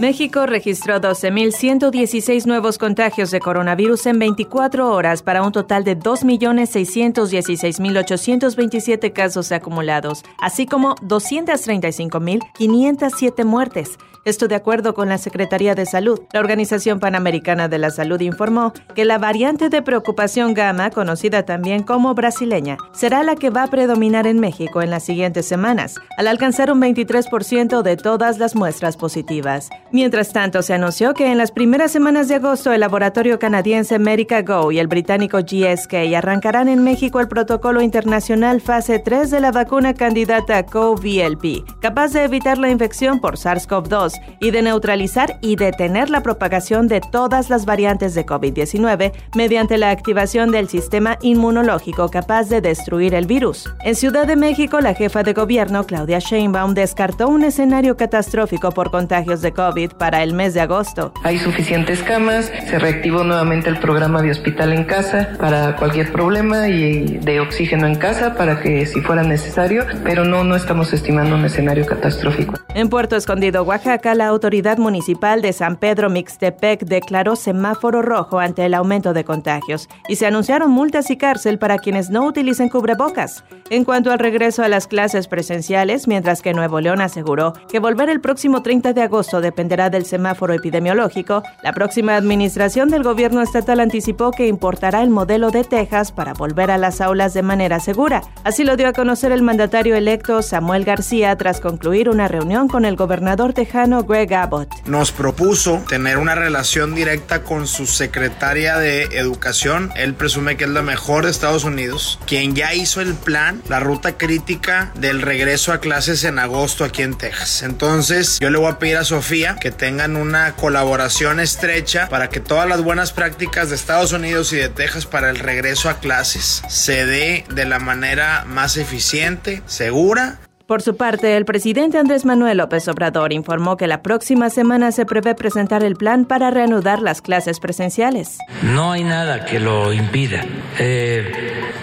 México registró 12.116 nuevos contagios de coronavirus en 24 horas para un total de 2.616.827 casos acumulados, así como 235.507 muertes. Esto de acuerdo con la Secretaría de Salud. La Organización Panamericana de la Salud informó que la variante de preocupación gamma, conocida también como brasileña, será la que va a predominar en México en las siguientes semanas, al alcanzar un 23% de todas las muestras positivas. Mientras tanto, se anunció que en las primeras semanas de agosto el laboratorio canadiense Medica Go y el británico GSK arrancarán en México el protocolo internacional fase 3 de la vacuna candidata CoVLP, capaz de evitar la infección por SARS-CoV-2 y de neutralizar y detener la propagación de todas las variantes de COVID-19 mediante la activación del sistema inmunológico capaz de destruir el virus. En Ciudad de México, la jefa de gobierno, Claudia Sheinbaum, descartó un escenario catastrófico por contagios de COVID para el mes de agosto. Hay suficientes camas, se reactivó nuevamente el programa de hospital en casa para cualquier problema y de oxígeno en casa para que si fuera necesario, pero no, no estamos estimando un escenario catastrófico. En Puerto Escondido, Oaxaca, la autoridad municipal de San Pedro Mixtepec declaró semáforo rojo ante el aumento de contagios y se anunciaron multas y cárcel para quienes no utilicen cubrebocas. En cuanto al regreso a las clases presenciales, mientras que Nuevo León aseguró que volver el próximo 30 de agosto dependerá del semáforo epidemiológico, la próxima administración del gobierno estatal anticipó que importará el modelo de Texas para volver a las aulas de manera segura. Así lo dio a conocer el mandatario electo Samuel García tras concluir una reunión con el gobernador tejano Greg Abbott. Nos propuso tener una relación directa con su secretaria de Educación. Él presume que es la mejor de Estados Unidos, quien ya hizo el plan, la ruta crítica del regreso a clases en agosto aquí en Texas. Entonces, yo le voy a pedir a Sofía que tengan una colaboración estrecha para que todas las buenas prácticas de Estados Unidos y de Texas para el regreso a clases se dé de la manera más eficiente, segura por su parte, el presidente Andrés Manuel López Obrador informó que la próxima semana se prevé presentar el plan para reanudar las clases presenciales. No hay nada que lo impida. Eh,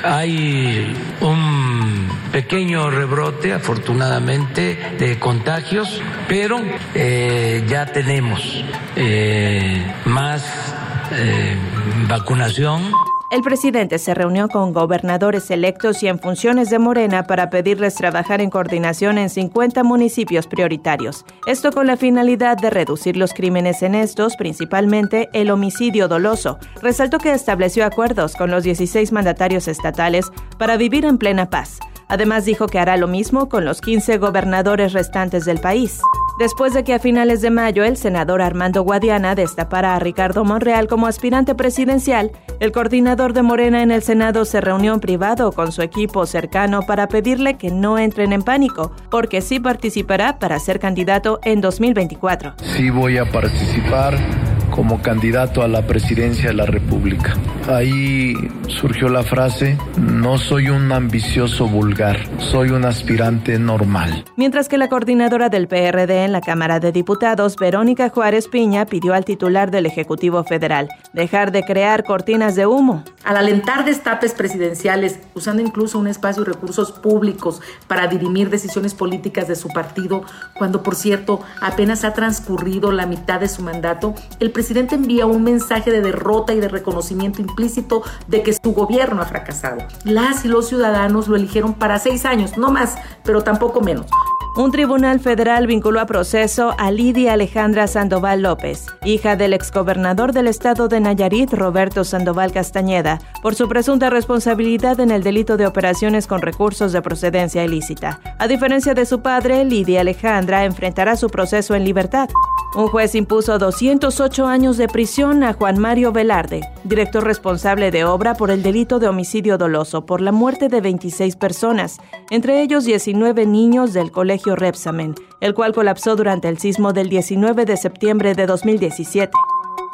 hay un pequeño rebrote, afortunadamente, de contagios, pero eh, ya tenemos eh, más vacunación. El presidente se reunió con gobernadores electos y en funciones de Morena para pedirles trabajar en coordinación en 50 municipios prioritarios. Esto con la finalidad de reducir los crímenes en estos, principalmente el homicidio doloso. Resaltó que estableció acuerdos con los 16 mandatarios estatales para vivir en plena paz. Además dijo que hará lo mismo con los 15 gobernadores restantes del país después de que a finales de mayo el senador Armando Guadiana destapara a Ricardo Monreal como aspirante presidencial, el coordinador de Morena en el Senado se reunió en privado con su equipo cercano para pedirle que no entren en pánico, porque sí participará para ser candidato en 2024. Sí voy a participar como candidato a la presidencia de la República. Ahí surgió la frase, no soy un ambicioso vulgar, soy un aspirante normal. Mientras que la coordinadora del PRD en la Cámara de Diputados, Verónica Juárez Piña, pidió al titular del Ejecutivo Federal dejar de crear cortinas de humo. Al alentar destapes presidenciales, usando incluso un espacio y recursos públicos para dirimir decisiones políticas de su partido, cuando por cierto apenas ha transcurrido la mitad de su mandato, el presidente envía un mensaje de derrota y de reconocimiento implícito de que su gobierno ha fracasado. Las y los ciudadanos lo eligieron para seis años, no más, pero tampoco menos. Un tribunal federal vinculó a proceso a Lidia Alejandra Sandoval López, hija del exgobernador del estado de Nayarit, Roberto Sandoval Castañeda, por su presunta responsabilidad en el delito de operaciones con recursos de procedencia ilícita. A diferencia de su padre, Lidia Alejandra enfrentará su proceso en libertad. Un juez impuso 208 años de prisión a Juan Mario Velarde, director responsable de obra por el delito de homicidio doloso por la muerte de 26 personas, entre ellos 19 niños del colegio Repsamen, el cual colapsó durante el sismo del 19 de septiembre de 2017.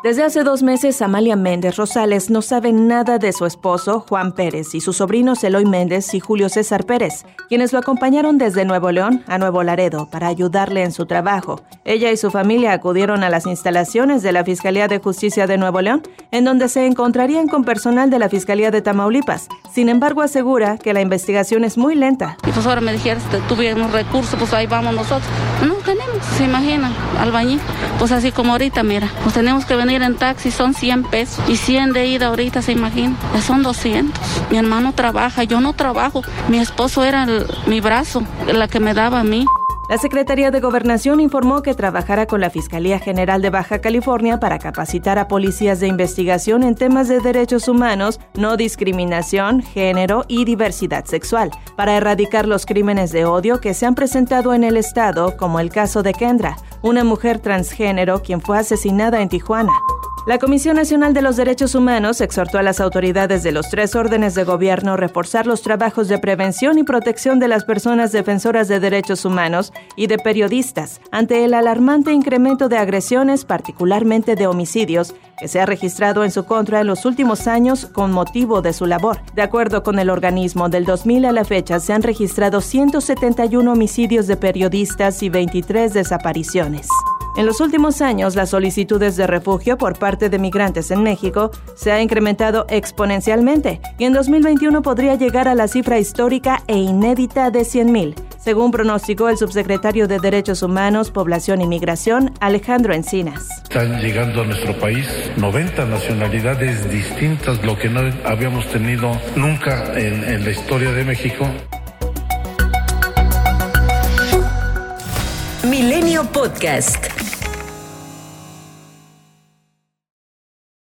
Desde hace dos meses, Amalia Méndez Rosales no sabe nada de su esposo, Juan Pérez, y sus sobrinos Eloy Méndez y Julio César Pérez, quienes lo acompañaron desde Nuevo León a Nuevo Laredo para ayudarle en su trabajo. Ella y su familia acudieron a las instalaciones de la Fiscalía de Justicia de Nuevo León, en donde se encontrarían con personal de la Fiscalía de Tamaulipas. Sin embargo, asegura que la investigación es muy lenta. Y pues ahora me dijeron, si tuviéramos recursos, pues ahí vamos nosotros. No tenemos, se imagina, albañil. Pues así como ahorita, mira, pues tenemos que venir en taxi son 100 pesos y 100 de ida ahorita, se imagina, ya son 200. Mi hermano trabaja, yo no trabajo. Mi esposo era mi brazo, la que me daba a mí. La Secretaría de Gobernación informó que trabajará con la Fiscalía General de Baja California para capacitar a policías de investigación en temas de derechos humanos, no discriminación, género y diversidad sexual, para erradicar los crímenes de odio que se han presentado en el estado, como el caso de Kendra, una mujer transgénero quien fue asesinada en Tijuana. La Comisión Nacional de los Derechos Humanos exhortó a las autoridades de los tres órdenes de gobierno a reforzar los trabajos de prevención y protección de las personas defensoras de derechos humanos y de periodistas ante el alarmante incremento de agresiones, particularmente de homicidios, que se ha registrado en su contra en los últimos años con motivo de su labor. De acuerdo con el organismo, del 2000 a la fecha se han registrado 171 homicidios de periodistas y 23 desapariciones. En los últimos años, las solicitudes de refugio por parte de migrantes en México se ha incrementado exponencialmente y en 2021 podría llegar a la cifra histórica e inédita de 100.000, según pronosticó el subsecretario de Derechos Humanos, Población y Migración, Alejandro Encinas. Están llegando a nuestro país 90 nacionalidades distintas, lo que no habíamos tenido nunca en, en la historia de México. Milenio Podcast.